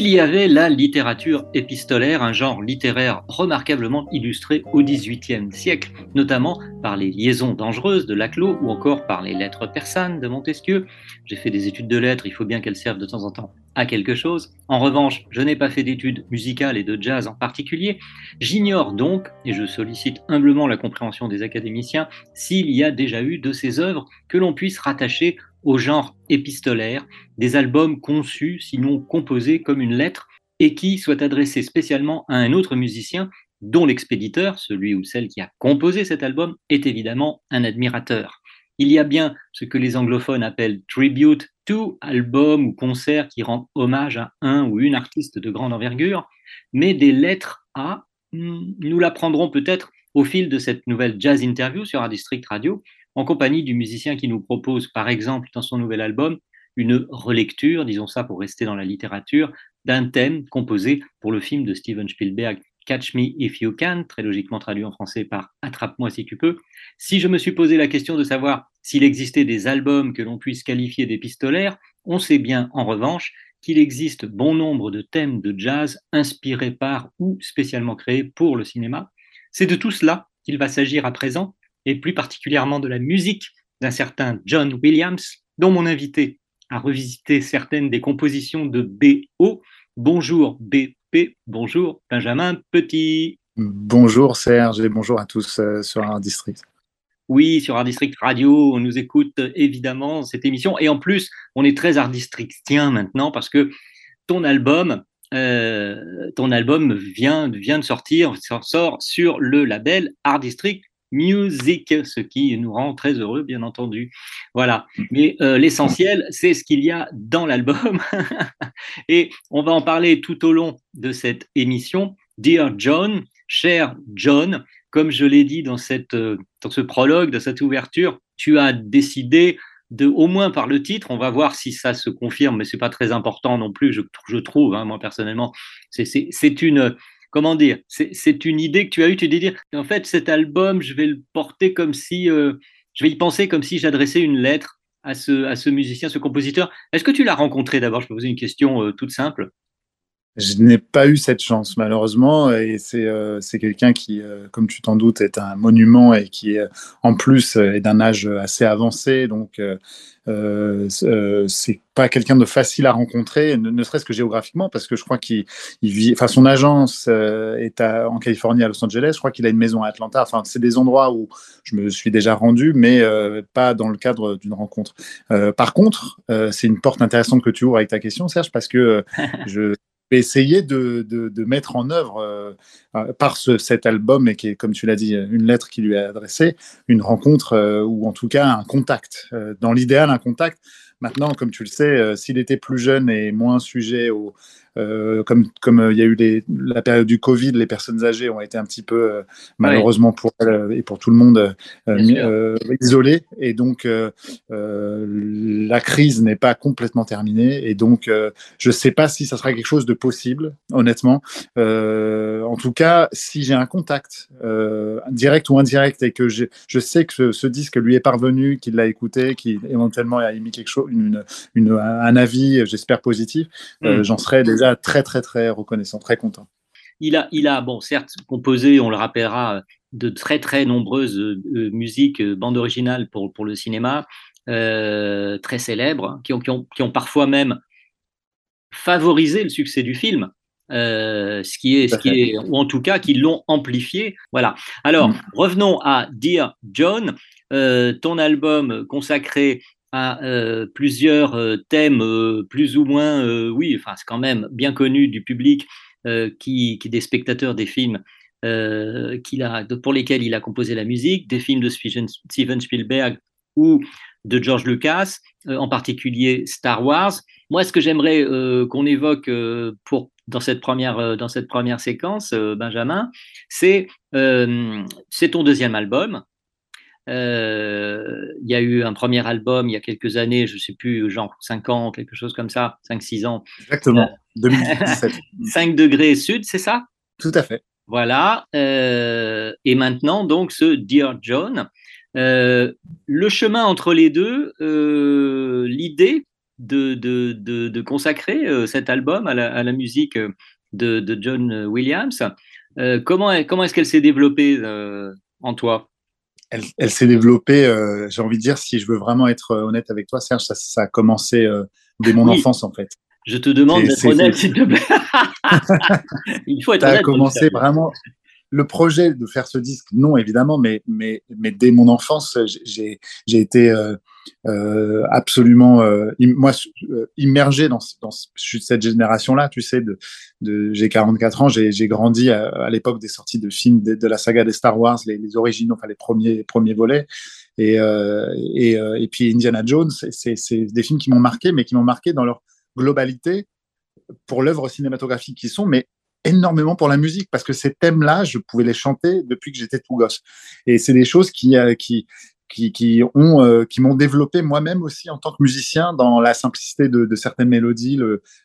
Il y avait la littérature épistolaire, un genre littéraire remarquablement illustré au XVIIIe siècle, notamment par les liaisons dangereuses de Laclos ou encore par les lettres persanes de Montesquieu. J'ai fait des études de lettres, il faut bien qu'elles servent de temps en temps à quelque chose. En revanche, je n'ai pas fait d'études musicales et de jazz en particulier. J'ignore donc, et je sollicite humblement la compréhension des académiciens, s'il y a déjà eu de ces œuvres que l'on puisse rattacher au genre épistolaire, des albums conçus, sinon composés comme une lettre, et qui soient adressés spécialement à un autre musicien dont l'expéditeur, celui ou celle qui a composé cet album, est évidemment un admirateur. Il y a bien ce que les anglophones appellent tribute to, album ou concert qui rend hommage à un ou une artiste de grande envergure, mais des lettres à, hmm, nous l'apprendrons peut-être au fil de cette nouvelle jazz interview sur un district radio, en compagnie du musicien qui nous propose, par exemple, dans son nouvel album, une relecture, disons ça pour rester dans la littérature, d'un thème composé pour le film de Steven Spielberg, Catch Me If You Can, très logiquement traduit en français par Attrape-moi si tu peux. Si je me suis posé la question de savoir s'il existait des albums que l'on puisse qualifier d'épistolaires, on sait bien en revanche qu'il existe bon nombre de thèmes de jazz inspirés par ou spécialement créés pour le cinéma. C'est de tout cela qu'il va s'agir à présent et plus particulièrement de la musique d'un certain John Williams, dont mon invité a revisité certaines des compositions de B.O. Bonjour BP, bonjour Benjamin Petit. Bonjour Serge et bonjour à tous euh, sur Art District. Oui, sur Art District Radio, on nous écoute évidemment cette émission. Et en plus, on est très Art Districtien maintenant parce que ton album, euh, ton album vient, vient de sortir, sort sur le label Art District Music, ce qui nous rend très heureux, bien entendu. Voilà. Mais euh, l'essentiel, c'est ce qu'il y a dans l'album. Et on va en parler tout au long de cette émission. Dear John, cher John, comme je l'ai dit dans, cette, euh, dans ce prologue, dans cette ouverture, tu as décidé de, au moins par le titre, on va voir si ça se confirme, mais c'est pas très important non plus, je, je trouve, hein, moi personnellement. C'est une, comment dire, c'est une idée que tu as eue, tu dis dire, en fait, cet album, je vais le porter comme si, euh, je vais y penser comme si j'adressais une lettre à ce, musicien, ce compositeur. Est-ce que tu l'as rencontré d'abord? Je peux poser une question euh, toute simple. Je n'ai pas eu cette chance, malheureusement, et c'est euh, quelqu'un qui, euh, comme tu t'en doutes, est un monument et qui, euh, en plus, est d'un âge assez avancé. Donc, c'est pas quelqu'un de facile à rencontrer, ne, serait-ce que géographiquement, parce que je crois qu'il vit. Enfin, son agence est à, en Californie, à Los Angeles. Je crois qu'il a une maison à Atlanta. Enfin, c'est des endroits où je me suis déjà rendu, mais pas dans le cadre d'une rencontre. par contre, c'est une porte intéressante que tu ouvres avec ta question, Serge, parce que je essayer de, de, mettre en œuvre euh, euh, par ce, cet album, et qui est, comme tu l'as dit, une lettre qui lui est adressée, une rencontre euh, ou en tout cas un contact. dans l'idéal, un contact. Maintenant, comme tu le sais, s'il était plus jeune et moins sujet au, euh, comme comme euh, il y a eu les, la période du Covid, les personnes âgées ont été un petit peu euh, malheureusement pour elles et pour tout le monde isolées et donc la crise n'est pas complètement terminée et donc je ne sais pas si ça sera quelque chose de possible honnêtement. en tout cas, si j'ai un contact direct ou indirect et que je sais que ce, disque lui est parvenu, qu'il l'a écouté, qu'il éventuellement a émis quelque chose, une, une, un avis, j'espère positif, hmm. j'en serais déjà très, très, très reconnaissant, très content. Il a, il a, bon, certes, composé, on le rappellera, de très, très nombreuses euh, musiques, euh, bandes originales pour, pour le cinéma, euh, très célèbres, qui ont, qui, ont, qui ont, parfois même favorisé le succès du film. ce qui est, ce qui est, ou en tout cas qui l'ont amplifié. Voilà. Alors, mm. revenons à Dear John, ton album consacré à euh, plusieurs euh, thèmes euh, plus ou moins, oui, enfin c'est quand même bien connu du public qui, des spectateurs des films qu'il a, pour lesquels il a composé la musique, des films de Steven Spielberg ou de George Lucas, en particulier Star Wars. Moi, ce que j'aimerais qu'on évoque pour, dans, cette première, dans cette première séquence, Benjamin, c'est c'est ton deuxième album. Il y a eu un premier album il y a quelques années, je ne sais plus, genre 5 ans, quelque chose comme ça, 5-6 ans. Exactement, 2017. 5 degrés sud, c'est ça? Tout à fait. Voilà. et maintenant, donc, ce Dear John. Euh, le chemin entre les deux, euh, l'idée de, de, de, consacrer euh, cet album à la, à la musique de, John Williams, comment, comment est-ce qu'elle s'est développée en toi? Elle, elle s'est développée, j'ai envie de dire, si je veux vraiment être honnête avec toi, Serge, ça, ça a commencé dès mon enfance en fait. Je te demande d'être honnête, s'il te plaît. Il faut être honnête. Ça a commencé vraiment le projet de faire ce disque, non évidemment, mais, mais, mais dès mon enfance, j'ai été euh, euh, absolument, euh, moi, euh, immergé dans, cette génération-là. Tu sais, j'ai 44 ans, j'ai grandi à, l'époque des sorties de films de, la saga des Star Wars, les, les enfin les premiers, premiers volets. Et, et, puis Indiana Jones, c'est des films qui m'ont marqué, mais qui m'ont marqué dans leur globalité pour l'œuvre cinématographique qu'ils sont, mais énormément pour la musique parce que ces thèmes-là, je pouvais les chanter depuis que j'étais tout gosse. Et c'est des choses qui, qui, qui ont, euh, qui m'ont développé moi-même aussi en tant que musicien dans la simplicité de, de certaines mélodies,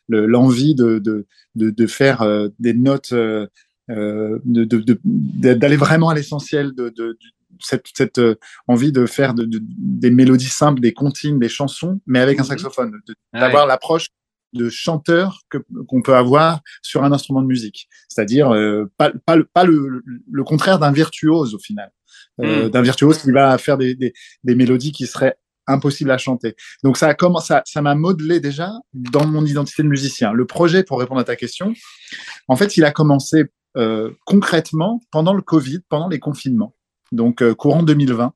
l'envie le, de, de, de, faire euh, des notes, d'aller vraiment à l'essentiel de, de, cette, cette envie de faire des mélodies simples, des comptines, des chansons, mais avec un mmh saxophone, d'avoir l'approche de chanteur qu'on peut avoir sur un instrument de musique. C'est-à-dire euh, pas, pas, pas le, le contraire d'un virtuose au final. Euh, hmm. D'un virtuose qui va faire des, des, des, mélodies qui seraient impossibles à chanter. Donc ça a commencé, ça, ça m'a modelé déjà dans mon identité de musicien. Le projet, pour répondre à ta question, en fait, il a commencé euh, concrètement pendant le Covid, pendant les confinements. Donc courant 2020.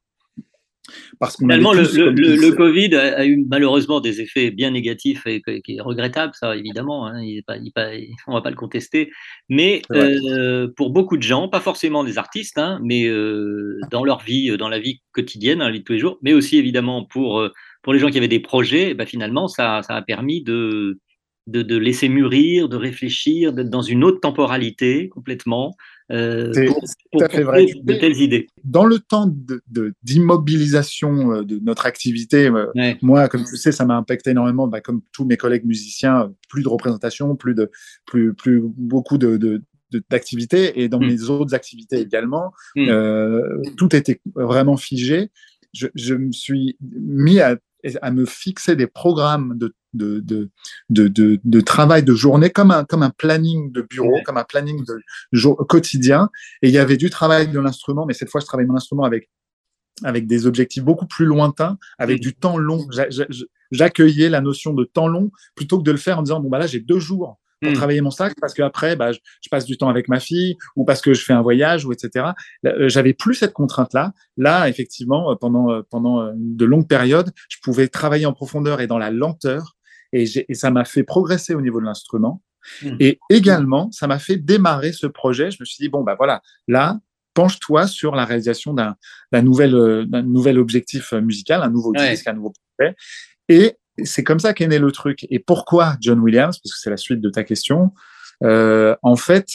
Parce Finalement, le, le, Covid a, eu malheureusement des effets bien négatifs et qui est regrettable, ça évidemment, hein, il il on ne va pas le contester. Mais euh, pour beaucoup de gens, pas forcément des artistes, hein, mais euh, dans leur vie, dans la vie quotidienne, hein, de tous les jours, mais aussi évidemment pour, euh, pour les gens qui avaient des projets, bah, finalement, ça, ça a permis de, de, de, laisser mûrir, de réfléchir, d'être dans une autre temporalité complètement, euh, pour, fait vrai. de telles idées. Dans le temps d'immobilisation de, de, notre activité, euh, moi, comme tu sais, ça m'a impacté énormément, bah, comme tous mes collègues musiciens, plus de représentation, plus de, plus, plus beaucoup de, d'activités et dans mm. mes autres activités également, mm. euh, tout était vraiment figé. Je, je, me suis mis à, à me fixer des programmes de de, de, de, de, travail de journée, comme un, comme un planning de bureau, comme un planning de jour, quotidien. Et il y avait du travail de l'instrument, mais cette fois, je travaille mon instrument avec, avec des objectifs beaucoup plus lointains, avec du temps long. J'accueillais la notion de temps long plutôt que de le faire en disant, bon, bah là, j'ai deux jours pour hmm. travailler mon sac parce qu'après, bah, je, passe du temps avec ma fille ou parce que je fais un voyage ou etc. Euh, j'avais plus cette contrainte-là. Là, effectivement, pendant, euh, pendant de longues périodes, je pouvais travailler en profondeur et dans la lenteur et, et ça m'a fait progresser au niveau de l'instrument. Hmm. Et également, ça m'a fait démarrer ce projet. Je me suis dit, bon, bah voilà, là, penche-toi sur la réalisation d'un nouvel, euh, nouvel objectif musical, un nouveau disque, un nouveau projet. Et c'est comme ça qu'est né le truc. Et pourquoi John Williams Parce que c'est la suite de ta question. Euh, en fait,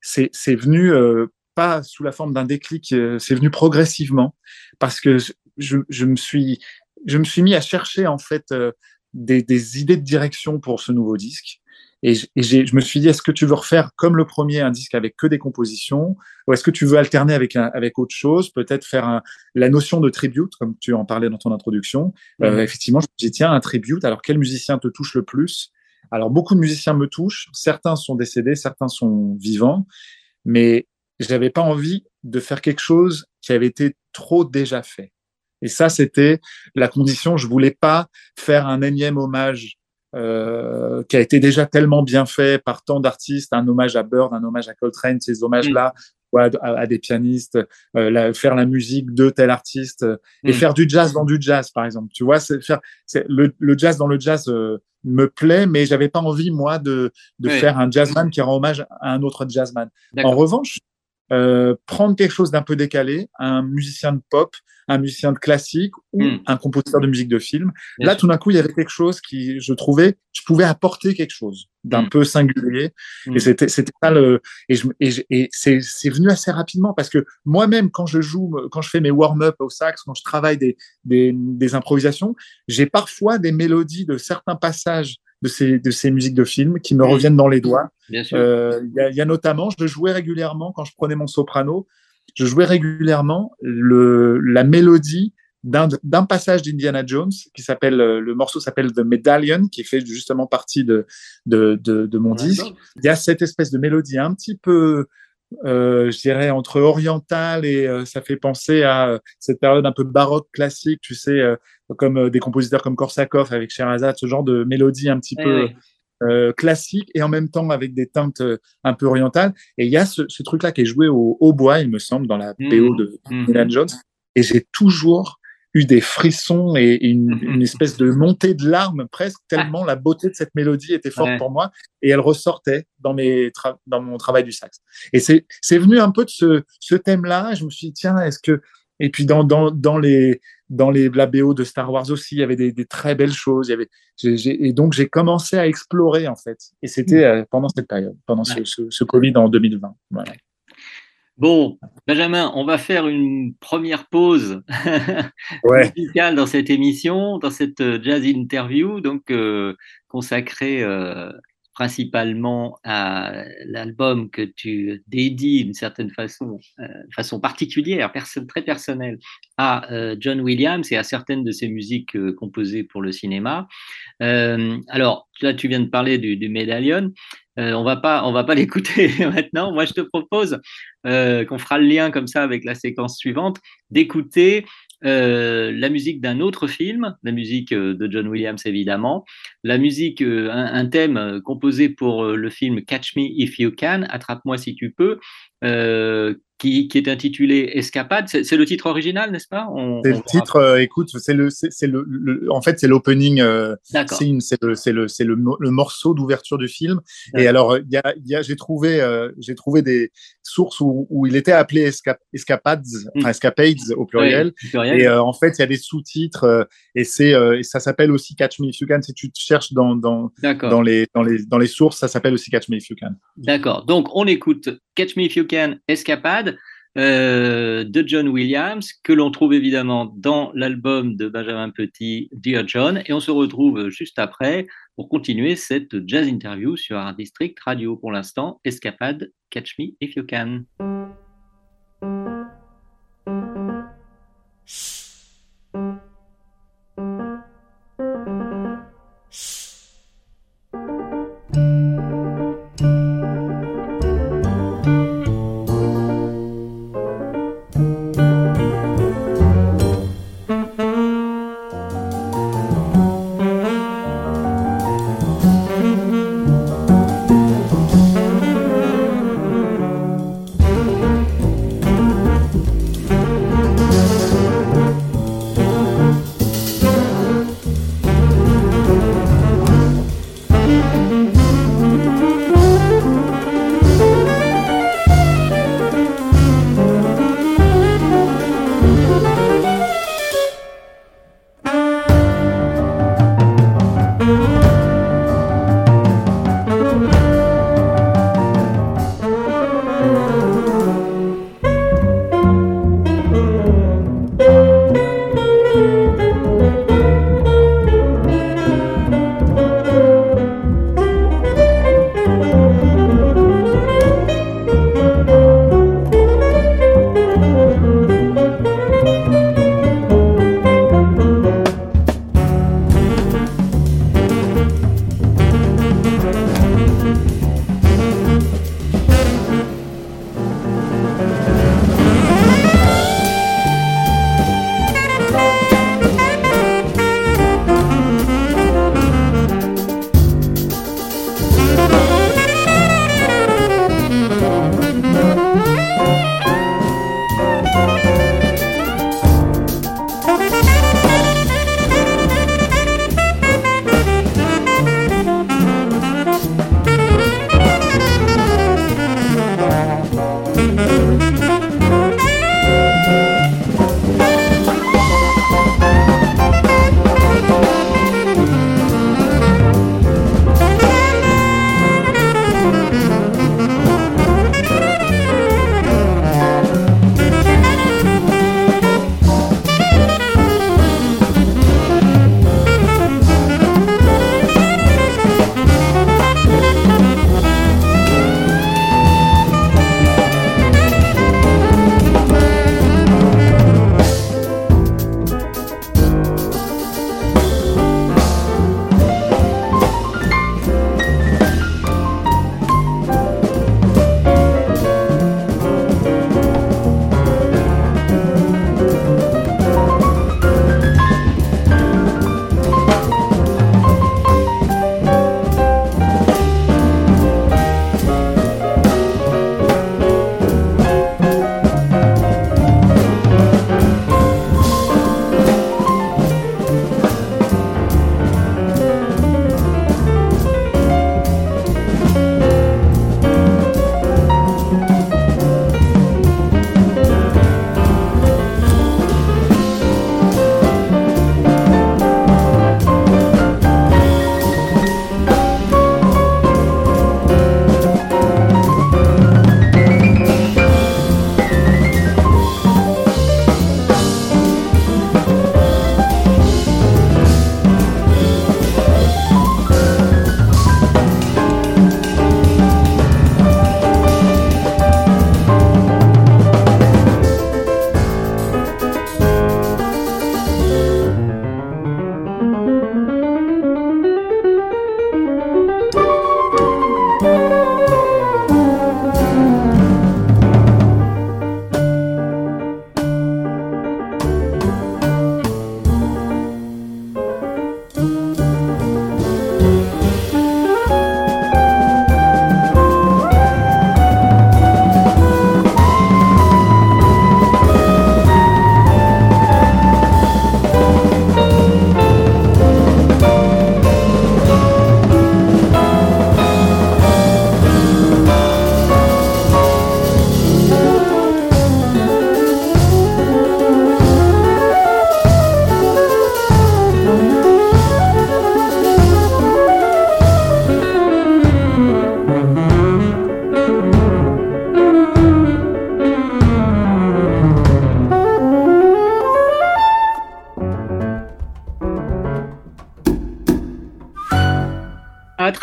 c'est venu euh, pas sous la forme d'un déclic, euh, c'est venu progressivement parce que je, je, me suis je me suis mis à chercher en fait des, des, idées de direction pour ce nouveau disque. Et, je me suis dit, est-ce que tu veux refaire comme le premier un disque avec que des compositions, ou est-ce que tu veux alterner avec, un, avec autre chose, peut-être faire un, la notion de tribute, comme tu en parlais dans ton introduction. Euh, effectivement, je me suis dit, tiens, un tribute, alors quel musicien te touche le plus? Alors, beaucoup de musiciens me touchent, certains sont décédés, certains sont vivants, mais je n'avais pas envie de faire quelque chose qui avait été trop déjà fait. Et ça, c'était la condition. Je voulais pas faire un énième hommage euh, qui a été déjà tellement bien fait par tant d'artistes, un hommage à Bird, un hommage à Coltrane, ces hommages-là mm. à, des pianistes, euh, faire la musique de tel artiste et mm. faire du jazz dans du jazz, par exemple. Tu vois, c'est faire le, le, jazz dans le jazz euh, me plaît, mais j'avais pas envie moi de, de faire un jazzman qui rend hommage à un autre jazzman. En revanche, euh, prendre quelque chose d'un peu décalé, un musicien de pop, un musicien de classique ou Mm. un compositeur de musique de film. Bien Là, sûr. tout d'un coup, il y avait quelque chose qui, je trouvais, je pouvais apporter quelque chose d'un Mm. peu singulier. Et c'était, c'était ça le, et, je, et, je- et c'est, c'est venu assez rapidement parce que moi-même, quand je joue, quand je fais mes warm-up au sax, quand je travaille des, des, des improvisations, j'ai parfois des mélodies de certains passages de ces, de ces musiques de film qui me reviennent dans les doigts. Euh, Il y, a, il y a notamment, je jouais régulièrement quand je prenais mon soprano, je jouais régulièrement le, la mélodie d'un d'un passage d'Indiana Jones qui s'appelle euh, le morceau s'appelle The Medallion qui fait justement partie de de, de, de mon disque. Il y a cette espèce de mélodie un petit peu euh, je dirais entre orientale et euh, ça fait penser à euh, cette période un peu baroque classique, tu sais, comme des compositeurs comme Korsakov avec Sherazade, ce genre de mélodie un petit peu classique et en même temps avec des teintes un peu orientales. Et il y a ce, ce truc-là qui est joué au hautbois, il me semble, dans la Mhm. BO de Mhm. Indiana Jones. Et j'ai toujours eu des frissons et une, Mhm. une espèce de montée de larmes presque, tellement la beauté de cette mélodie était forte Ouais. pour moi et elle ressortait dans, mes dans mon travail du sax. Et c'est c'est venu un peu de ce, ce thème-là. Je me suis dit, tiens, est-ce que. Et puis dans, dans, dans, les, dans les, la BO de Star Wars aussi, il y avait des, des très belles choses. Il y avait, et donc j'ai commencé à explorer en fait. Et c'était euh, pendant cette période, pendant ce, ce, ce Covid en 2020. Voilà. Bon, Benjamin, on va faire une première pause Ouais. musicale dans cette émission, dans cette euh, jazz interview, donc euh, consacrée euh, principalement à l'album que tu dédies d'une certaine façon, euh, façon particulière, perso- très personnelle, à John Williams et à certaines de ses musiques composées pour le cinéma. Alors, là, tu viens de parler du, du Medallion. Euh, on va pas, on va pas l'écouter maintenant. Moi, je te propose euh, qu'on fera le lien comme ça avec la séquence suivante, d'écouter euh, la musique d'un autre film, la musique de John Williams évidemment, la musique, un, thème composé pour le film Catch Me If You Can, Attrape-moi si tu peux, qui, qui est intitulé Escapade. C'est le titre original, n'est-ce pas? C'est le titre, euh, écoute, c'est le, c'est le, le- en fait, c'est l'opening euh, c'est le, le, le, le morceau d'ouverture du film. Et alors, il y a, il y a, j'ai trouvé, euh, j'ai trouvé des sources où, où il était appelé esca- escapades, enfin escapades au pluriel. Oui, pluriel. Et euh, en fait, il y a des sous-titres et c'est, ça s'appelle aussi Catch Me If You Can. Si tu te cherches dans, dans, dans les, dans les, dans les sources, ça s'appelle aussi Catch Me If You Can. D'accord. Donc, on écoute Catch Me If You Can, Escapade euh, de John Williams, que l'on trouve évidemment dans l'album de Benjamin Petit, Dear John. Et on se retrouve juste après pour continuer cette jazz interview sur Art District Radio. Pour l'instant, Escapade, Catch Me If You Can.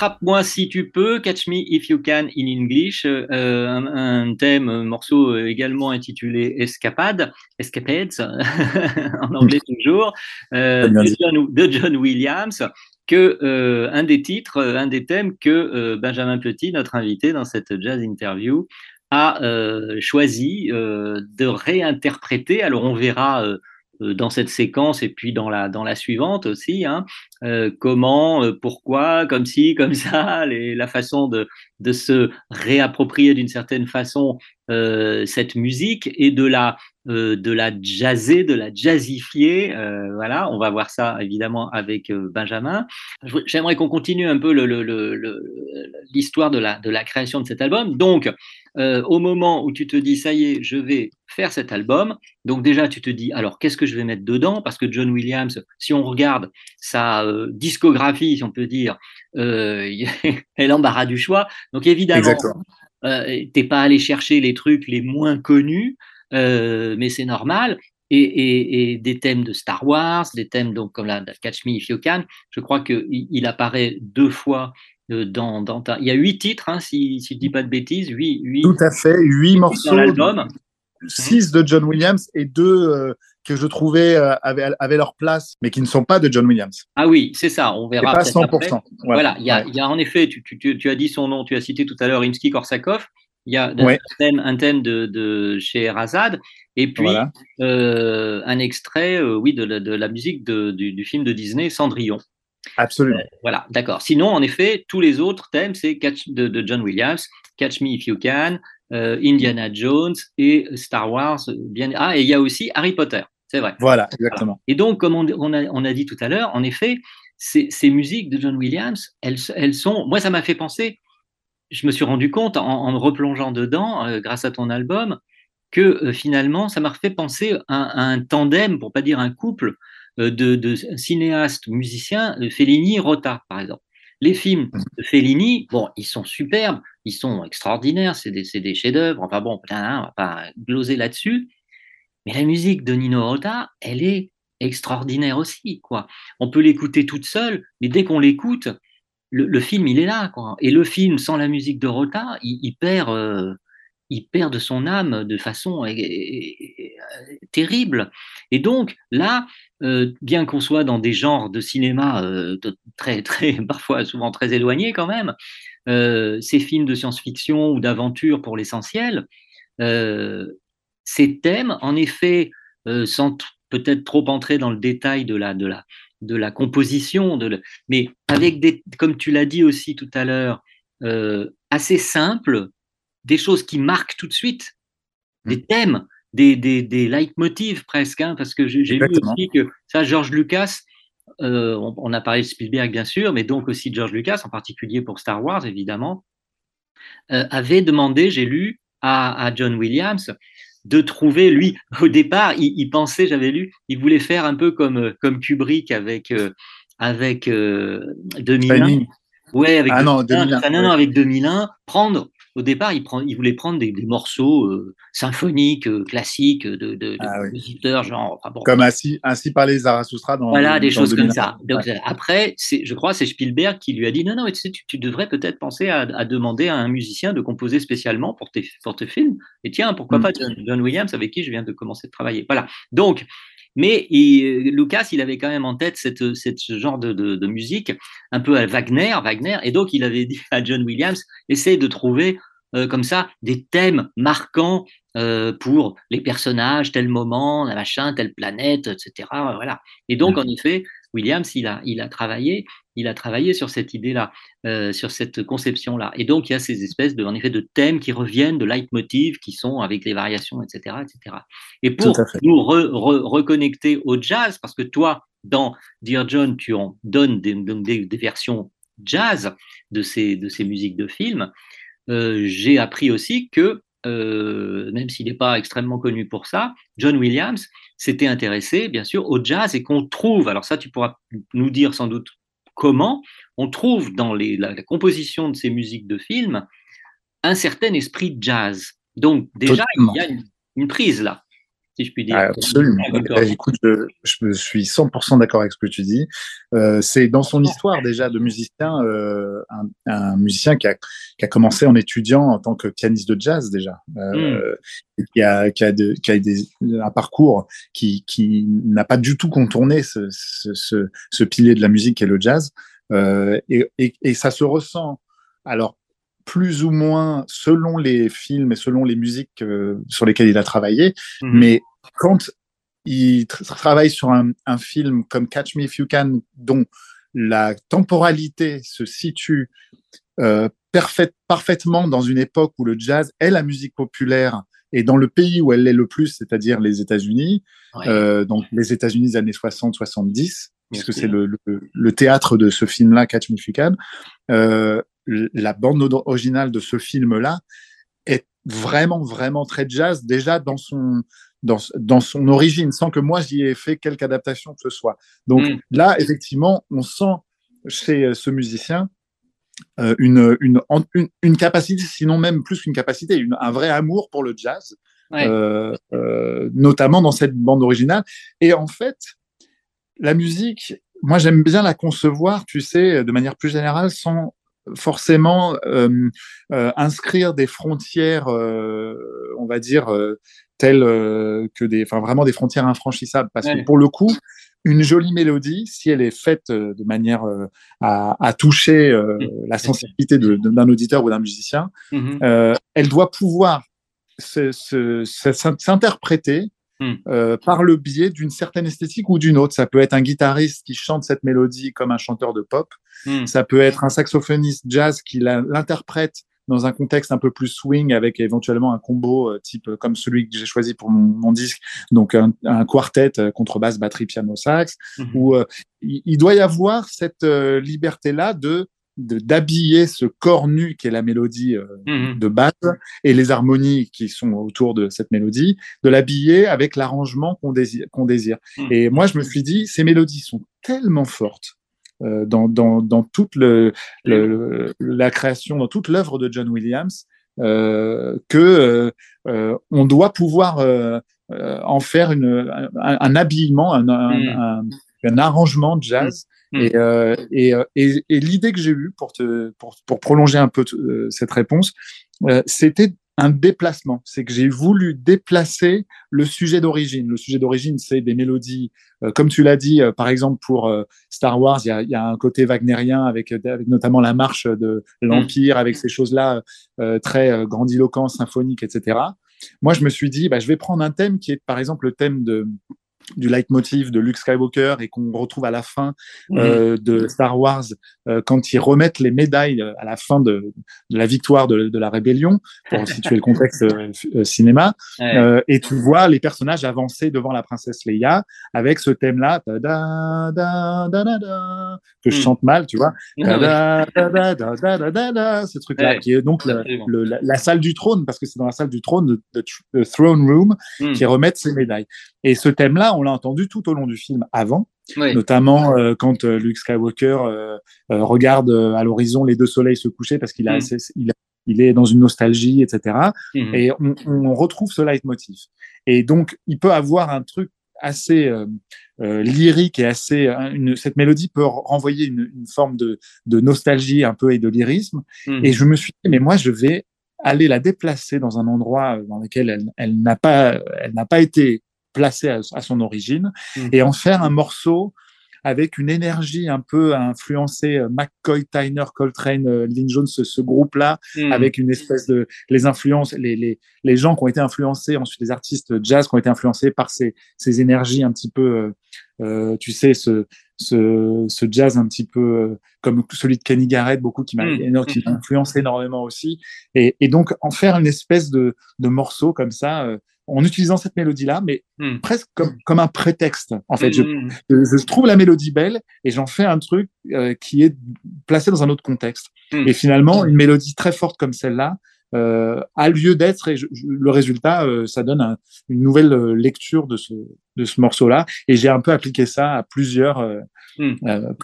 Attrape-moi si tu peux, Catch Me If You Can in English, euh, un, un, thème, un morceau euh, également intitulé Escapade, Escapades, en anglais toujours, euh, de, John, de, John, Williams, que euh, un des titres, un des thèmes que Benjamin Petit, notre invité dans cette jazz interview, a choisi de réinterpréter. Alors on verra dans cette séquence et puis dans la, dans la suivante aussi, hein, euh, comment, euh, pourquoi, comme ci, comme ça, la façon de, de se réapproprier d'une certaine façon euh, cette musique et de la, euh, de la jazzer, de la jazzifier. Euh, voilà, on va voir ça évidemment avec Benjamin. J'aimerais qu'on continue un peu l'histoire de, la, de la création de cet album. Donc, au moment où tu te dis, ça y est, je vais faire cet album, donc déjà tu te dis, alors qu'est-ce que je vais mettre dedans? Parce que John Williams, si on regarde sa discographie, si on peut dire, elle embarras du choix. Donc évidemment, euh, t'es pas allé chercher les trucs les moins connus, euh, mais c'est normal. Et, et, et, des thèmes de Star Wars, des thèmes donc comme la Catch Me If You Can. Je crois qu'il il apparaît deux fois euh, dans, dans ta... Il y a huit titres, hein, si, si je dis pas de bêtises, huit, huit Tout à fait, huit morceaux. Dans l'album. Six de John Williams et deux euh, que je trouvais euh, avaient, avaient, leur place, mais qui ne sont pas de John Williams. Ah oui, c'est ça, on verra. pas 100%. Voilà, il y, a, ouais. y, a en effet, tu, tu, tu, as dit son nom, tu as cité tout à l'heure Rimsky-Korsakov, il y a ouais. un thème, un thème de, de chez Razad, et puis voilà. euh, un extrait, oui, de la, de la musique de, du, du, film de Disney, Cendrillon. Absolument. Euh, voilà, d'accord. Sinon, en effet, tous les autres thèmes, c'est de, de, John Williams, Catch Me If You Can, euh, Indiana Jones et Star Wars. Bien... Ah, et il y a aussi Harry Potter. C'est vrai. Voilà, exactement. Voilà. Et donc, comme on, on, a, on, a, dit tout à l'heure, en effet, ces, ces, musiques de John Williams, elles, elles sont. Moi, ça m'a fait penser. Je me suis rendu compte en, en me replongeant dedans, euh, grâce à ton album, que finalement, ça m'a fait penser à, à, un tandem, pour pas dire un couple, de, de cinéastes musiciens, Fellini-Rota, par exemple. Les films de Fellini, bon, ils sont superbes, ils sont extraordinaires, c'est des, des chefs-d'œuvre. Enfin bon, on va pas gloser là-dessus. Mais la musique de Nino Rota, elle est extraordinaire aussi, quoi. On peut l'écouter toute seule, mais dès qu'on l'écoute, le, le, film, il est là, quoi. Et le film, sans la musique de Rota, il, il perd, euh, il perd de son âme de façon terrible. Et donc, là, euh, bien qu'on soit dans des genres de cinéma euh, très, très, parfois souvent très éloignés quand même, euh, ces films de science-fiction ou d'aventure pour l'essentiel, ces thèmes, en effet, sans peut-être trop entrer dans le détail de la, de la, de la composition, de le, mais avec des, comme tu l'as dit aussi tout à l'heure, assez simples, des choses qui marquent tout de suite, des thèmes, des, des, des leitmotivs presque, hein, parce que j'ai lu aussi que ça, George Lucas, euh, on, on, a parlé de Spielberg bien sûr, mais donc aussi George Lucas, en particulier pour Star Wars évidemment, euh, avait demandé, j'ai lu, à, à John Williams de trouver, lui, au départ, il, il pensait, j'avais lu, il voulait faire un peu comme, comme Kubrick avec, euh, avec euh, 2001. Fanny. Ouais, avec ah 2001, non, 2001, enfin, non, non, avec 2001, prendre, au départ, il, prend, il voulait prendre des, des morceaux euh, symphoniques, euh, classiques, de, de, de ah, compositeurs, genre. Enfin, bon. Comme ainsi, ainsi parlait Zarathustra dans. Voilà, des dans choses 2001. comme ça. Donc, Ouais. après, je crois, c'est Spielberg qui lui a dit non, non, tu, sais, tu, tu devrais peut-être penser à, à, demander à un musicien de composer spécialement pour tes, pour tes films. Et tiens, pourquoi mm. pas John, John, Williams, avec qui je viens de commencer de travailler. Voilà. Donc, mais il, Lucas, il avait quand même en tête cette, cette, ce genre de, de, de musique, un peu à Wagner, Wagner, et donc il avait dit à John Williams, essaye de trouver euh, comme ça des thèmes marquants euh, pour les personnages, tel moment, machin, telle planète, etc. Voilà. Et donc, en effet, Williams, il a, il a travaillé, il a travaillé sur cette idée-là, euh, sur cette conception-là. Et donc, il y a ces espèces de, en effet, de thèmes qui reviennent, de leitmotivs qui sont avec les variations, etc., etc. Et pour nous re, re, reconnecter au jazz, parce que toi, dans Dear John, tu en donnes des, des, des versions jazz de ces, de ces musiques de films. Euh, j'ai appris aussi que euh, même s'il n'est pas extrêmement connu pour ça, John Williams s'était intéressé, bien sûr, au jazz et qu'on trouve, alors ça tu pourras nous dire sans doute comment, on trouve dans les, la, la, composition de ces musiques de films un certain esprit jazz. Donc déjà, Totalement. il y a une, une, prise là. Si je puis dire. Ah, absolument. Eh, écoute, je, je, suis 100% d'accord avec ce que tu dis. Euh, c'est dans son histoire déjà de musicien, euh, un, un, musicien qui a, qui a, commencé en étudiant en tant que pianiste de jazz déjà, euh, mm. et qui a, qui a, de, qui a des, un parcours qui, qui n'a pas du tout contourné ce, ce, ce, ce pilier de la musique et le jazz. Euh, et, et, et, ça se ressent. Alors, plus ou moins selon les films et selon les musiques euh, sur lesquelles il a travaillé. Mmh. Mais quand il tra travaille sur un, un, film comme Catch Me If You Can, dont la temporalité se situe euh, parfait, parfaitement dans une époque où le jazz est la musique populaire et dans le pays où elle l'est le plus, c'est-à-dire les États-Unis, ouais. euh, donc les États-Unis des années 60-70, puisque c'est le, le, le, théâtre de ce film-là, Catch Me If You Can, euh, la bande originale de ce film-là est vraiment, vraiment très jazz, déjà dans son, dans, dans son origine, sans que moi j'y ai fait quelque adaptation que ce soit. Donc mm. là, effectivement, on sent chez ce musicien euh, une, une, une, une, capacité, sinon même plus qu'une capacité, une, un vrai amour pour le jazz, ouais. euh, euh, notamment dans cette bande originale. Et en fait, la musique, moi j'aime bien la concevoir, tu sais, de manière plus générale, sans forcément euh, euh, inscrire des frontières, euh, on va dire, euh, telles euh, que des, enfin vraiment des frontières infranchissables, parce ouais. que pour le coup, une jolie mélodie, si elle est faite de manière à, à, toucher mmh. la sensibilité d'un auditeur ou d'un musicien, mmh. elle doit pouvoir s'interpréter. Euh, par le biais d'une certaine esthétique ou d'une autre. Ça peut être un guitariste qui chante cette mélodie comme un chanteur de pop. Mmh. Ça peut être un saxophoniste jazz qui l'interprète dans un contexte un peu plus swing avec éventuellement un combo euh, type euh, comme celui que j'ai choisi pour mon, mon, disque, donc un, un quartet euh, contrebasse, batterie, piano, sax, mmh. où il, il, doit y avoir cette liberté-là de d'habiller ce corps nu qui est la mélodie euh, mmh. de base et les harmonies qui sont autour de cette mélodie, de l'habiller avec l'arrangement qu'on désire. Qu'on désire. Mmh. Et moi, je me suis dit, ces mélodies sont tellement fortes euh, dans, dans, dans, toute le, le, la création, dans toute l'œuvre de John Williams, euh, que euh, on doit pouvoir euh, en faire une, un, un habillement, un, mmh. un, arrangement de jazz. Et, euh, et, euh, et, et l'idée que j'ai eue pour, te, pour, pour prolonger un peu euh, cette réponse, euh, c'était un déplacement. C'est que j'ai voulu déplacer le sujet d'origine. Le sujet d'origine, c'est des mélodies, euh, comme tu l'as dit, euh, par exemple pour euh, Star Wars, il y a, y a, un côté wagnérien avec, avec notamment la marche de l'Empire, avec ces choses-là très grandiloquents, symphoniques, etc. Moi, je me suis dit, bah, je vais prendre un thème qui est, par exemple, le thème de du leitmotiv de Luke Skywalker et qu'on retrouve à la fin euh, de Star Wars euh, quand ils remettent les médailles euh, à la fin de, de la victoire de, de, la rébellion pour situer le contexte euh, cinéma ouais. Et tu vois les personnages avancer devant la princesse Leia avec ce thème là que je mmh. chante mal tu vois ce truc là ouais. qui est donc le, le, la, la, salle du trône parce que c'est dans la salle du trône de, throne room mmh. qui remettent ces médailles et ce thème là on l'a entendu tout au long du film avant, oui. notamment euh, quand euh, Luke Skywalker euh, regarde à l'horizon les deux soleils se coucher parce qu'il a, mm. il, il, est dans une nostalgie, etc. Et on, on, retrouve ce leitmotiv. Et donc, il peut avoir un truc assez lyrique et assez une, cette mélodie peut renvoyer une, une forme de, de, nostalgie un peu et de lyrisme. Mm. Et je me suis dit, mais moi, je vais aller la déplacer dans un endroit dans lequel elle, elle n'a pas, elle n'a pas été placé à, à son origine mmh. et en faire un morceau avec une énergie un peu influencée euh, McCoy, Tyner, Coltrane, euh, Lynn Jones, ce, ce groupe-là, mmh. avec une espèce de les influences, les, les, les gens qui ont été influencés, ensuite les artistes jazz qui ont été influencés par ces, ces énergies un petit peu, euh, tu sais, ce, ce, ce, jazz un petit peu comme celui de Kenny Garrett, beaucoup qui m'a mmh. influencé énormément aussi, et, et, donc en faire une espèce de, de morceau comme ça. Euh, en utilisant cette mélodie-là, mais mm. presque comme, comme un prétexte. En fait, mm. je, je, trouve la mélodie belle et j'en fais un truc euh, qui est placé dans un autre contexte. Mm. Et finalement, une mélodie très forte comme celle-là euh, a lieu d'être et je, je, le résultat, euh, ça donne un, une nouvelle lecture de ce, de ce morceau-là. Et j'ai un peu appliqué ça à plusieurs,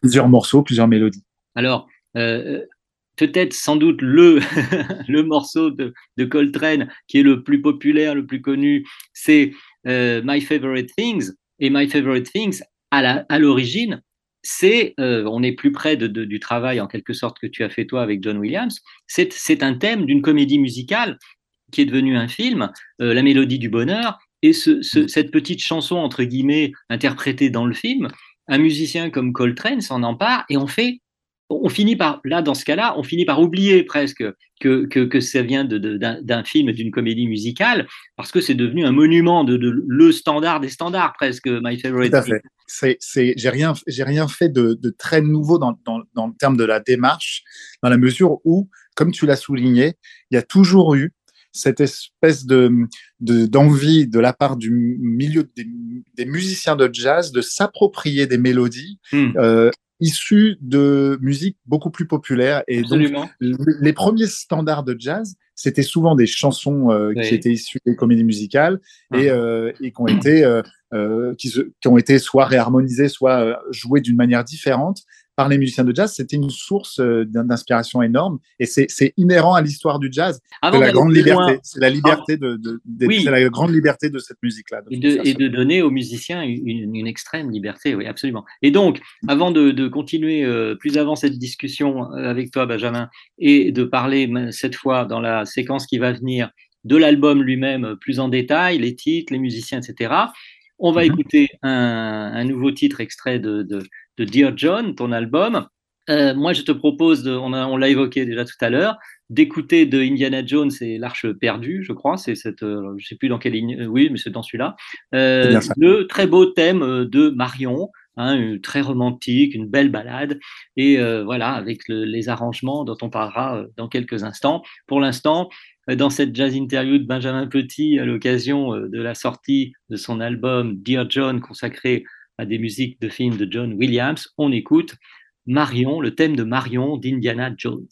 plusieurs morceaux, plusieurs mélodies. Alors, peut-être sans doute le, le morceau de, de, Coltrane qui est le plus populaire, le plus connu, c'est My Favorite Things. Et My Favorite Things, à l'origine, c'est, on est plus près de, du travail en quelque sorte que tu as fait toi avec John Williams, c'est un thème d'une comédie musicale qui est devenue un film, La Mélodie du Bonheur, et ce, cette petite chanson, entre guillemets, interprétée dans le film, un musicien comme Coltrane s'en empare et on fait on finit par, là, dans ce cas-là, on finit par oublier presque que, que, ça vient d'un film, d'une comédie musicale, parce que c'est devenu un monument de, le standard des standards, presque, My Favorite. Tout à fait. j'ai rien, rien fait de, très nouveau dans, dans, dans, le terme de la démarche, dans la mesure où, comme tu l'as souligné, il y a toujours eu cette espèce de d'envie de, la part du milieu des, musiciens de jazz de s'approprier des mélodies hmm. euh, issues de musique beaucoup plus populaire. Et donc, les premiers standards de jazz, c'était souvent des chansons euh, qui étaient issues des comédies musicales et, ah. euh, et qui ont été euh, qui, qui, ont été soit réharmonisées, soit jouées d'une manière différente par les musiciens de jazz, c'était une source euh, d'inspiration énorme et c'est inhérent à l'histoire du jazz. C'est la grande liberté. C'est la liberté de, la grande liberté de cette musique-là. Et, de, donner aux musiciens une, extrême liberté, oui, absolument. Et donc, avant de, continuer euh, plus avant cette discussion euh, avec toi, Benjamin, et de parler cette fois dans la séquence qui va venir de l'album lui-même plus en détail, les titres, les musiciens, etc. On va mhm. écouter un, nouveau titre extrait de, de Dear John, ton album. Euh, moi, je te propose, on, l'a évoqué déjà tout à l'heure, d'écouter de Indiana Jones et l'Arche perdue, je crois. C'est cette, euh, je sais plus dans quelle ligne, euh, oui, mais c'est dans celui-là. le très beau thème de Marion, hein, très romantique, une belle balade, et voilà, avec les arrangements dont on parlera dans quelques instants. Pour l'instant, dans cette jazz interview de Benjamin Petit à l'occasion de la sortie de son album Dear John consacré à des musiques de films de John Williams, on écoute Marion, le thème de Marion d'Indiana Jones.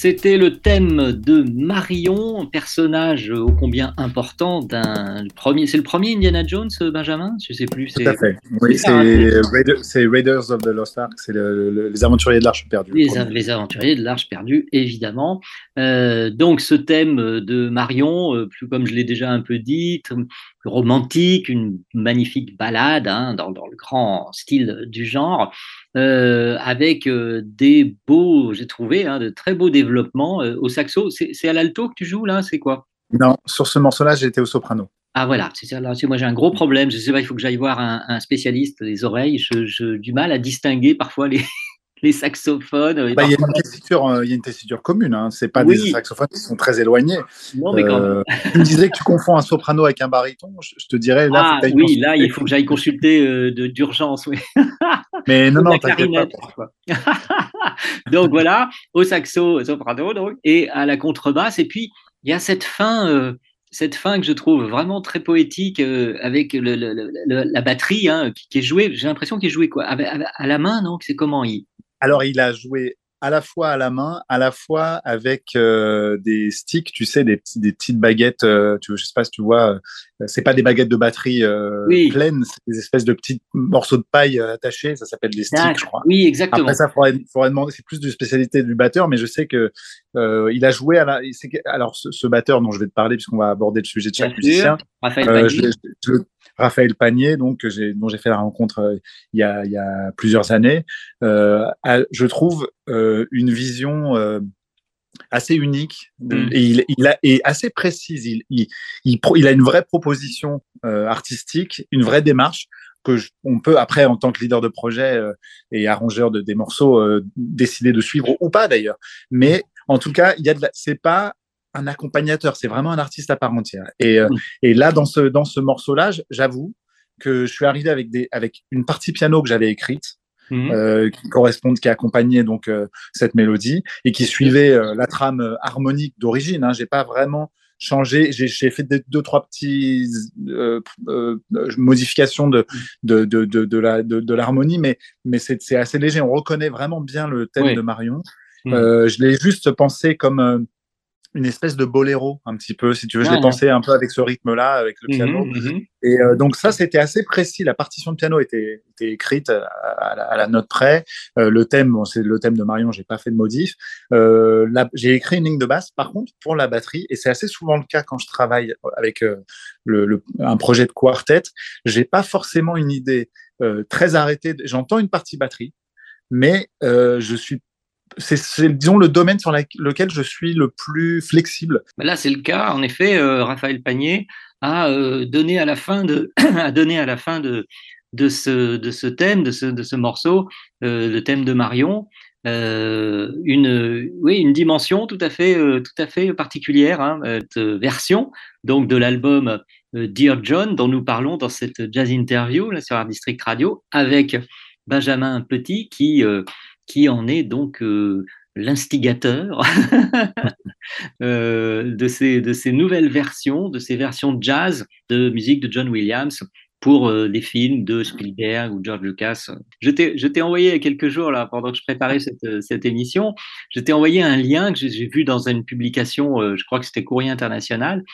C'était le thème de Marion, personnage ô combien important d'un premier. C'est le premier Indiana Jones, Benjamin? Je sais plus. Tout à fait. Oui, hein, c'est Raiders of the Lost Ark, c'est le- le- les aventuriers de l'Arche perdue. le Les, aventuriers de l'Arche perdue, évidemment. Euh, donc, ce thème de Marion, euh, plus comme je l'ai déjà un peu dit, romantique, une magnifique ballade hein, dans, dans le grand style du genre, euh, avec euh, des beaux, j'ai trouvé, hein, de très beaux développements euh, au saxo. C'est à l'alto que tu joues là? C'est quoi? Non, sur ce morceau-là, j'étais au soprano. Ah voilà, c'est ça. Là, moi j'ai un gros problème. Je sais pas, il faut que j'aille voir un, un spécialiste des oreilles. Je- du mal à distinguer parfois les, les saxophones. et Bah, Il y a parfois- une tessiture, euh, il y a une tessiture commune. Hein. C'est pas Oui. des saxophones qui sont très éloignés. Non, mais quand Euh, tu me disais que tu confonds un soprano avec un baryton. Je, je te dirais là, ah oui, là, il faut que j'aille consulter euh, d'urgence. Oui. Mais non, non, la t'inquiète pas. clarinette, parfois. donc voilà, au saxo, au soprano, donc, et à la contrebasse. Et puis, il y a cette fin, euh, cette fin que je trouve vraiment très poétique euh, avec le- le- le- le- la batterie hein, qui, qui est jouée. J'ai l'impression qu'il est joué quoi à, à- à la main, non C'est comment il... Alors, il a joué à la fois à la main, à la fois avec euh, des sticks, tu sais, des, des petites baguettes. euh, tu, je sais pas si tu vois, euh, c'est pas des baguettes de batterie euh, Oui. pleines, c'est des espèces de petits morceaux de paille euh, attachés. Ça s'appelle des sticks, je crois. Oui, exactement. Après ça, faudrait, faudrait demander. C'est plus de spécialité du batteur, mais je sais que euh, il a joué à la. Alors, ce, ce batteur dont je vais te parler, puisqu'on va aborder le sujet de chaque musicien, Raphaël euh, je je le- Raphaël Panier, donc dont j'ai fait la rencontre euh, il y a, il y a plusieurs années, a- je trouve une vision assez unique de- Mm. et il, il a et assez précise. Il, a une vraie proposition artistique, une vraie démarche que je- on peut après en tant que leader de projet euh, et arrangeur de des morceaux euh, décider de suivre ou pas d'ailleurs. Mais en tout cas, il y a de la, c'est pas un accompagnateur, c'est vraiment un artiste à part entière. Et, euh, Mm. et là, dans ce, dans ce morceau-là, j'avoue que je suis arrivé avec, des, avec une partie piano que j'avais écrite, Mhm. euh, qui correspond, qui accompagnait donc euh, cette mélodie et qui suivait euh, la trame euh, harmonique d'origine. Hein. J'ai pas vraiment changé. J'ai fait deux trois petits euh, euh, modifications de de de de, de la de, de l'harmonie, mais mais c'est c'est assez léger. On reconnaît vraiment bien le thème Oui. de Marion. Mhm. Euh, je l'ai juste pensé comme euh, une espèce de boléro un petit peu, si tu veux. Je Ouais, l'ai pensé un peu avec ce rythme-là, avec le piano. Mhm, mhm. Et euh, donc ça, c'était assez précis. La partition de piano était, était écrite à, à la, à la note près. Le thème, bon, c'est le thème de Marion. J'ai pas fait de modif. J'ai écrit une ligne de basse. Par contre, pour la batterie, et c'est assez souvent le cas quand je travaille avec le, le- un projet de quartet, j'ai pas forcément une idée très arrêtée. J'entends une partie batterie, mais euh, je suis c'est, disons, le domaine sur lequel je suis le plus flexible. Ben Là, c'est le cas. En effet, euh, Raphaël Panier a euh, donné à la fin de, a donné à la fin de, de, ce, de ce thème, de ce, de ce morceau, euh, le thème de Marion, une, oui, une dimension tout à fait, tout à fait particulière, hein, cette version donc de l'album Dear John dont nous parlons dans cette jazz interview là, sur Art District Radio avec Benjamin Petit qui, qui en est donc euh, l'instigateur euh, de, ces, de ces nouvelles versions, de ces versions jazz de musique de John Williams pour euh, des films de Spielberg ou George Lucas. Je t'ai envoyé il y quelques jours, là, pendant que je préparais cette, cette émission, je t'ai envoyé un lien que j'ai- vu dans une publication, je crois que c'était Courrier International,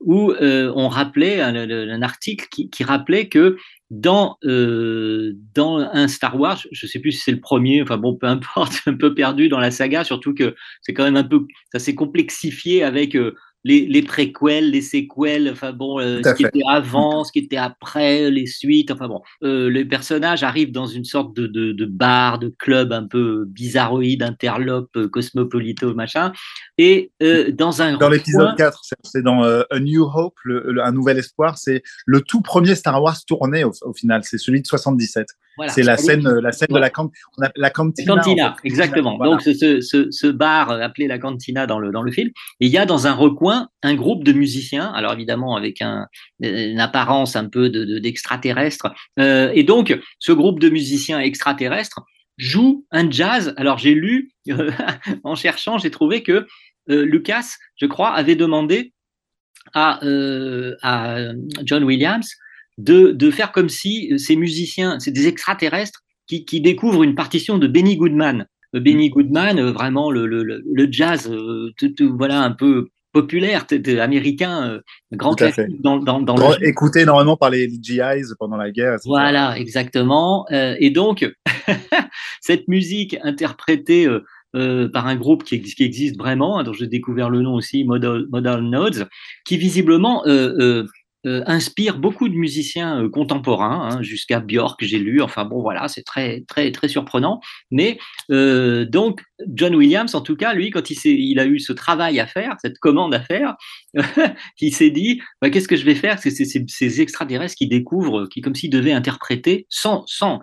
où on rappelait un, article qui rappelait que dans, euh, dans un Star Wars, je sais plus si c'est le premier, enfin bon, peu importe, un peu perdu dans la saga, surtout que c'est quand même un peu, ça s'est complexifié avec euh, les, les préquels, les séquels, enfin bon, euh, ce qui fait. était avant, ce qui était après, les suites, enfin bon, euh, les personnages arrivent dans une sorte de, de, de bar, de club un peu bizarroïde, interlope, euh, cosmopolito, machin, et euh, dans un Dans l'épisode coin- 4, c'est- dans A New Hope, le- le- un nouvel espoir, c'est le tout premier Star Wars tourné au, au final, c'est celui de 77. Voilà. c'est la scène, la scène de la, can- on a- la La cantina. cantina, en fait. exactement. Voilà. Donc, ce, ce, ce, bar appelé la cantina dans le, dans le film. Et il y a dans un recoin un groupe de musiciens, alors évidemment avec un, une apparence un peu de- de- d'extraterrestre. Euh, et donc, ce groupe de musiciens extraterrestres joue un jazz. Alors, j'ai lu, euh, en cherchant, j'ai trouvé que euh, Lucas, je crois, avait demandé à, euh, à John Williams de, de faire comme si ces musiciens, c'est des extraterrestres qui, découvrent une partition de Benny Goodman. Benny Goodman, vraiment le, le, le jazz, voilà un peu populaire, américain, euh, grand classique dans, dans, dans le écouté énormément par les GIs pendant la guerre. Voilà, exactement. Euh, et donc, cette musique interprétée euh, par un groupe qui, qui, existe vraiment, hein, dont j'ai découvert le nom aussi, Modal, Modal Nodes, qui visiblement euh, inspire beaucoup de musiciens euh, contemporains, hein, jusqu'à Björk, j'ai lu. Enfin bon, voilà, c'est très très très surprenant. Mais euh, donc John Williams, en tout cas, lui, quand il, il a eu ce travail à faire, cette commande à faire, il s'est dit bah, qu'est-ce que je vais faire? C'est ces extraterrestres qui découvrent, qui comme s'ils devaient interpréter sans sans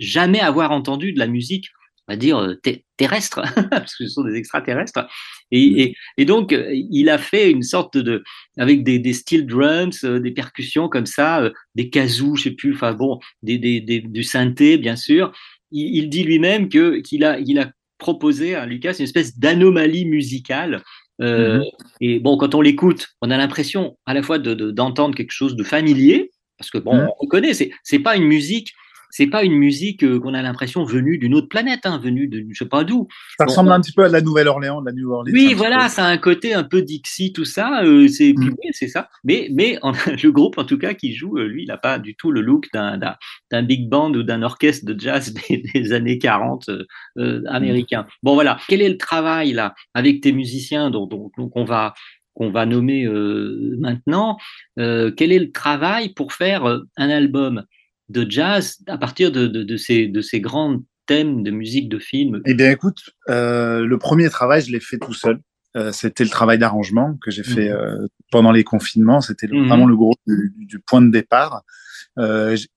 jamais avoir entendu de la musique on va dire, euh, terrestres, parce que ce sont des extraterrestres. Et, et, donc, euh, il a fait une sorte de, avec des, des steel drums, euh, des percussions comme ça, des kazoo, je sais plus, enfin bon, des, des, du synthé, bien sûr. Il, dit lui-même que qu'il a, il a proposé à Lucas une espèce d'anomalie musicale. Euh, mm-hmm. Et bon, quand on l'écoute, on a l'impression à la fois d'entendre de, quelque chose de familier, parce que bon, mm-hmm. on connaît, c'est c'est pas une musique c'est pas une musique euh, qu'on a l'impression venue d'une autre planète, hein, venue de je sais pas d'où. Ça ressemble un petit peu à la Nouvelle-Orléans, la New Orleans. Oui, voilà, ça a un côté un peu Dixie, tout ça. Euh, c'est mm. c'est ça. Mais mais le groupe en tout cas qui joue, euh, lui, il n'a pas du tout le look d'un big band ou d'un orchestre de jazz des, années 40 américains. Bon voilà, quel est le travail là avec tes musiciens dont, dont, on va qu'on va nommer maintenant, quel est le travail pour faire un album? De jazz à partir de, de, ces, de ces grands thèmes de musique de film Eh bien, écoute, euh, le premier travail, je l'ai fait tout seul. Euh, c'était le travail d'arrangement que j'ai fait mhm. euh, pendant les confinements. C'était mhm. vraiment le gros du, point de départ.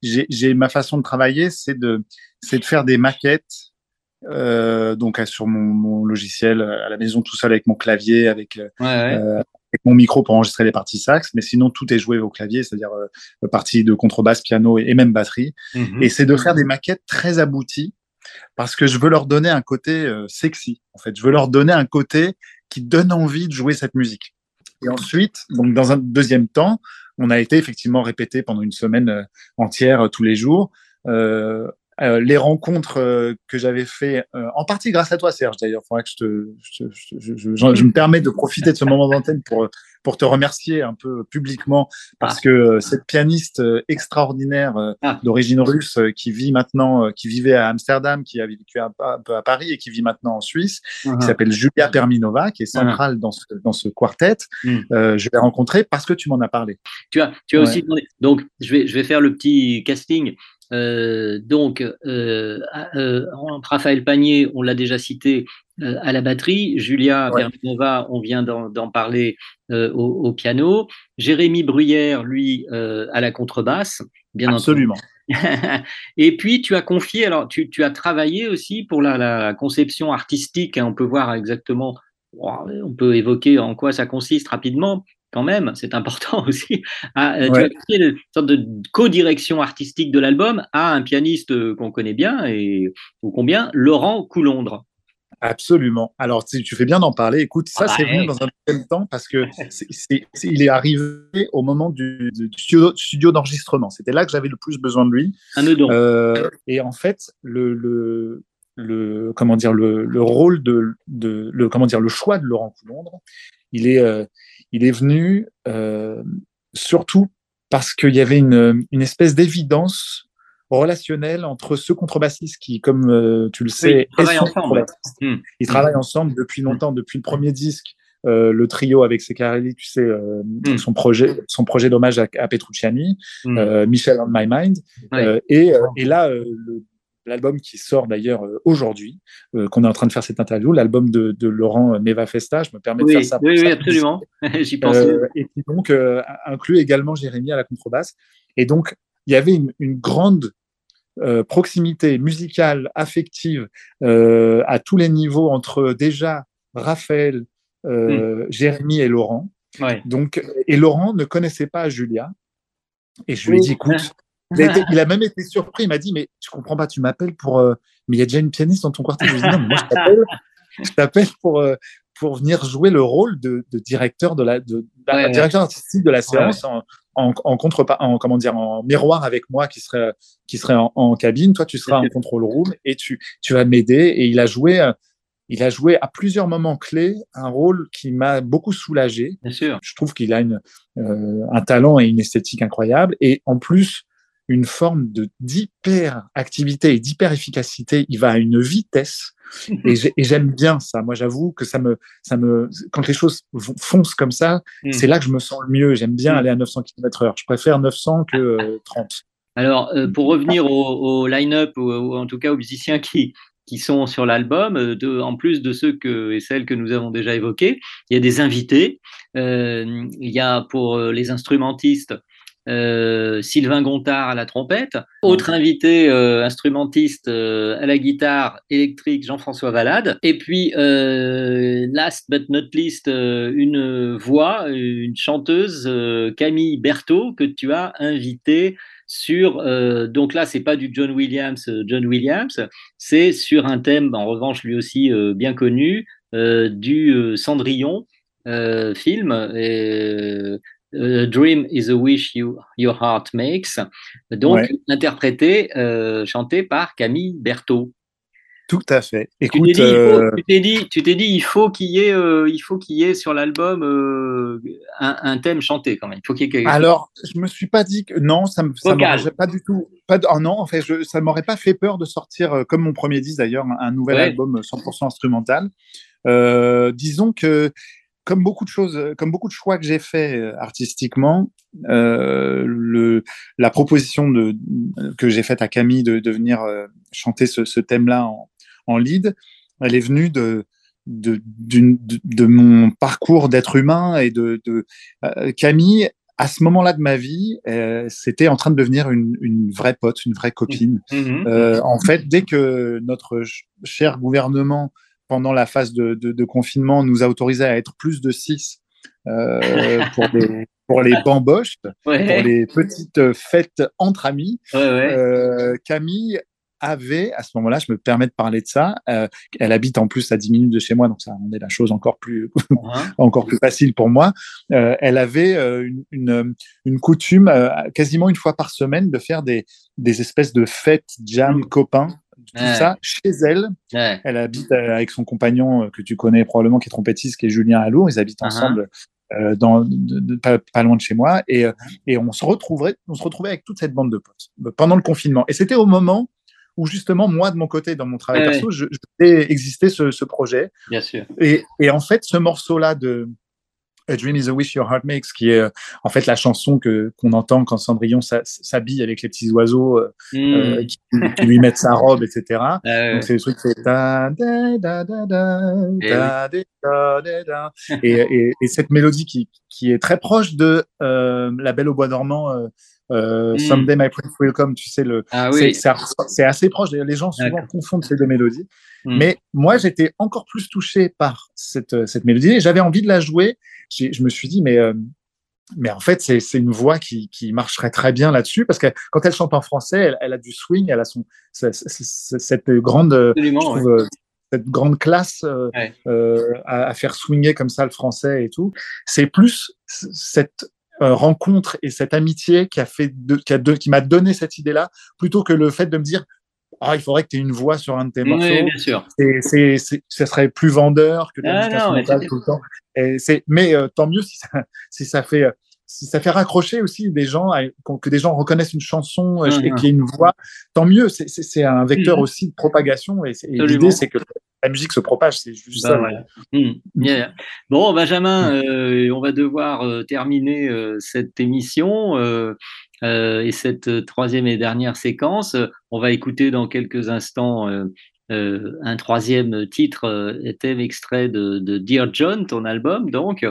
j'ai ma façon de travailler, c'est de, de faire des maquettes donc sur mon, mon, logiciel à la maison tout seul avec mon clavier, avec avec mon micro pour enregistrer les parties sax, mais sinon tout est joué au clavier, c'est-à-dire euh, partie de contrebasse, piano et, même batterie. Mhm. Et c'est de faire des maquettes très abouties parce que je veux leur donner un côté euh, sexy. En fait, je veux leur donner un côté qui donne envie de jouer cette musique. Et ensuite, donc dans un deuxième temps, on a été effectivement répété pendant une semaine euh, entière euh, tous les jours. Euh, euh, les rencontres euh, que j'avais fait, euh, en partie grâce à toi, Serge. D'ailleurs, faudrait que je te, je, je, je, me permets de profiter de ce moment d'antenne pour pour te remercier un peu publiquement parce ah. que cette pianiste extraordinaire ah. d'origine russe qui vit maintenant, qui vivait à Amsterdam, qui a vécu un, peu à Paris et qui vit maintenant en Suisse, qui uh-huh. s'appelle Julia Perminova, qui est uh-huh. centrale dans ce dans ce quartet. Mm. je l'ai rencontrée parce que tu m'en as parlé. Tu as tu as aussi demandé. Donc je vais je vais faire le petit casting. Euh, donc, euh, euh, Raphaël Panier, on l'a déjà cité, à la batterie. Julia ouais. on vient d'en parler au, piano. Jérémy Bruyère, lui, à la contrebasse, bien Absolument. Et puis, tu as confié, alors, tu, as travaillé aussi pour la, conception artistique. Hein, on peut voir exactement, on peut évoquer en quoi ça consiste rapidement quand même, c'est important aussi. À, euh, Tu as une sorte de co-direction artistique de l'album à un pianiste euh, qu'on connaît bien et ou combien, Laurent Coulondre. Absolument. Alors, tu, fais bien d'en parler. Écoute, ça, c'est venu dans un deuxième temps parce que c'est, il est arrivé au moment du, studio, d'enregistrement. C'était là que j'avais le plus besoin de lui. Un euh, et en fait, le, le, le comment dire, le, le rôle de, de, le comment dire, le choix de Laurent Coulondre, il est, euh, il est venu euh, surtout parce qu'il y avait une, une espèce d'évidence relationnelle entre ce contrebassiste qui, comme euh, tu le sais, ils travaillent ensemble. Hmm. Ils travaillent ensemble depuis longtemps, depuis le premier disque. Euh, le trio avec Secarelli, tu sais, euh, hmm. son projet, son projet d'hommage à, à, Petrucciani, hmm. euh, Michel on My Mind, ouais. et, et, là, le l'album qui sort d'ailleurs euh, aujourd'hui, euh, qu'on est en train de faire cette interview, l'album de, Laurent Neva Festa. Je me permets de faire ça. oui, oui, absolument. J'y pensais. Euh, et qui donc inclut également Jérémy à la contrebasse. Et donc, il y avait une, grande proximité musicale, affective, à tous les niveaux entre déjà Raphaël, hmm. Jérémy et Laurent. Donc, et Laurent ne connaissait pas Julia. Et je lui ai dit, écoute, il a, même été surpris. Il m'a dit, mais je comprends pas, tu m'appelles pour. Euh, mais il y a déjà une pianiste dans ton quartier. Je lui ai dit, non, mais moi, je t'appelle, pour, euh, pour venir jouer le rôle de, de directeur, de la, de, directeur artistique de la séance en, en, en contre, en, comment dire, en miroir avec moi qui serait, qui serait en, en cabine. Toi, tu seras en control room et tu, tu vas m'aider. Et il a joué, euh, il a joué à plusieurs moments clés un rôle qui m'a beaucoup soulagé. Bien sûr. Je trouve qu'il a une, euh, un talent et une esthétique incroyable. Et en plus, une forme de d'hyper-activité et d'hyper-efficacité. Il va à une vitesse. et j'ai- et j'aime bien ça. Moi, j'avoue que ça me, ça me, quand les choses foncent comme ça, Mm. c'est là que je me sens le mieux. J'aime bien Mm. aller à 900 km heure. Je préfère 900 que euh, 30. Alors, euh, pour revenir au, au line-up, ou, ou en tout cas aux musiciens qui, qui sont sur l'album, euh, en plus de ceux que, et celles que nous avons déjà évoqués, il y a des invités. Euh, il y a pour euh, les instrumentistes euh, Sylvain Gontard à la trompette, autre invité euh, instrumentiste euh, à la guitare électrique Jean-François Valade, et puis last but not least une voix, une chanteuse Camille Berthaud que tu as invitée sur donc là c'est pas du John Williams John Williams c'est sur un thème en revanche lui aussi bien connu du Cendrillon euh, film A Dream is a wish you, your heart makes donc Ouais. interprété euh, chanté par Camille Berthaud Tout à fait. tu t'es Écoute, dit, il faut- tu t'es dit, tu t'es dit, il faut qu'il y ait, euh, il faut qu'il y ait sur l'album euh, un, un thème chanté quand même. Il faut qu'il y ait quelque chose. alors, je me suis pas dit que non, ça me, ça Vocal. m'aurait pas du tout, pas oh non, en fait, je, ça m'aurait pas fait peur de sortir, comme mon premier disque d'ailleurs, un, un nouvel Ouais. album 100% instrumental. Euh, disons que, comme beaucoup de choses, euh, comme beaucoup de choix que j'ai fait euh, artistiquement, euh, le, la proposition de, que j'ai faite à Camille de, de venir chanter ce, ce thème-là en, en lead, elle est venue de, mon parcours d'être humain et de, euh, Camille. À ce moment-là de ma vie, euh, c'était en train de devenir une, une vraie pote, une vraie copine. Mhm. Euh, en fait, dès que notre ch- cher gouvernement, pendant la phase de, de- de confinement, nous a autorisé à être plus de six euh, pour, les, pour les bamboches, Ouais, pour les petites fêtes entre amis, ouais, ouais. euh, Camille avait, à ce moment-là, je me permets de parler de ça, euh, elle habite en plus à 10 minutes de chez moi, donc ça rendait la chose encore plus, Hein encore plus facile pour moi. Euh, elle avait euh, une, une, une coutume, quasiment une fois par semaine, de faire des, des espèces de fêtes, jam, copains, tout Ouais. ça chez elle. Ouais. Elle habite euh, avec son compagnon euh, que tu connais probablement, qui est trompettiste, qui est Julien Allour. Ils habitent Uh-huh. ensemble euh, dans, de- de- pas, pas loin de chez moi. Et, euh, et on, se retrouverait, on se retrouvait avec toute cette bande de potes pendant le confinement. Et c'était au moment où justement, moi, de mon côté, dans mon travail Ouais, perso, je, je faisais exister ce, ce projet. Bien sûr. Et, et en fait, ce morceau-là de A Dream is a Wish Your Heart Makes, qui est euh, en fait la chanson que qu'on entend quand Cendrillon s'habille avec les petits oiseaux Mhm. qui, qui lui mettent sa robe, etc. Euh, Donc c'est le truc da. et, et, et cette mélodie qui, qui est très proche de euh, La Belle au Bois dormant, euh, euh, Mm. Someday My Prince Will Come, tu sais, le, ah c'est- oui. c'est c'est assez proche. Les gens souvent confondent ces deux mélodies. Mm. Mais moi, j'étais encore plus touché par cette, cette mélodie et j'avais envie de la jouer. Je me suis dit, mais, euh, mais en fait, c'est c'est une voix qui, qui marcherait très bien là-dessus parce que quand elle chante en français, elle, elle a du swing, elle a son, ce- ce- ce- cette grande, euh, trouve, ouais. euh, cette grande classe euh, Ouais. euh, à, à faire swinger comme ça le français et tout. C'est plus cette euh, rencontre et cette amitié qui a fait qui a de- qui m'a donné cette idée-là plutôt que le fait de me dire ah il faudrait que tu aies une voix sur un de tes Oui, morceaux. bien sûr. C'est, c'est, c'est- ça serait plus vendeur que de la Ah, non, tout le temps. Et c'est, mais euh, tant mieux si ça, si ça fait, euh, si ça fait raccrocher aussi des gens, à- que des gens reconnaissent une chanson euh, et Mhm. qu'il y ait une voix. Tant mieux. C'est, c'est, c'est un vecteur Mhm. aussi de propagation et, et l'idée c'est que la musique se propage. C'est juste Ben ça. voilà. Bien. Bon, Benjamin, euh, on va devoir euh, terminer euh, cette émission et cette troisième et dernière séquence. On va écouter dans quelques instants un troisième titre, thème extrait de, de Dear John, ton album, donc,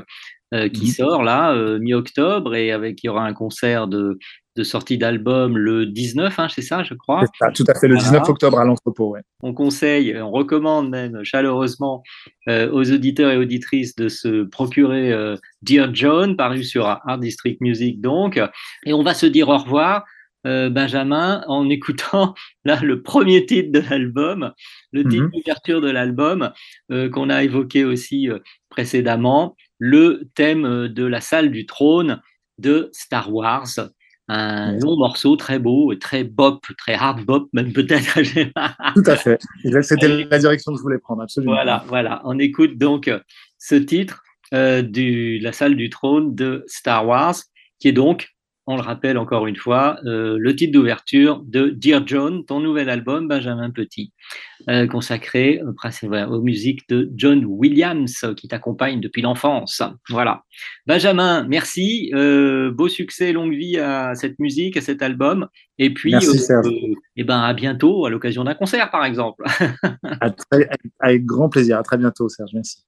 qui Mhm. sort là mi-octobre et avec il y aura un concert de, de sortie d'album le 19, hein, c'est ça, je crois. Ça, tout à fait. Le Voilà. 19 octobre à l'entrepôt. Ouais. on conseille, on recommande même chaleureusement euh, aux auditeurs et auditrices de se procurer euh, Dear John, paru sur Art District Music donc. Et on va se dire au revoir, euh, Benjamin, en écoutant là le premier titre de l'album, le titre Mhm. d'ouverture de l'album qu'on a évoqué aussi précédemment, le thème de la salle du trône. de Star Wars. Un long morceau très beau, très bop, très hard bop, même peut-être. Tout à fait. C'était la direction que je voulais prendre, absolument. Voilà, voilà. On écoute donc ce titre euh, de la salle du trône de Star Wars, qui est donc on le rappelle encore une fois, euh, le titre d'ouverture de Dear John, ton nouvel album, Benjamin Petit, euh, consacré euh, aux musiques de John Williams, qui t'accompagne depuis l'enfance. Voilà. Benjamin, merci. beau succès, longue vie à cette musique, à cet album. Et puis, et eh ben, à bientôt, à l'occasion d'un concert, par exemple. avec grand plaisir. À très bientôt, Serge. Merci.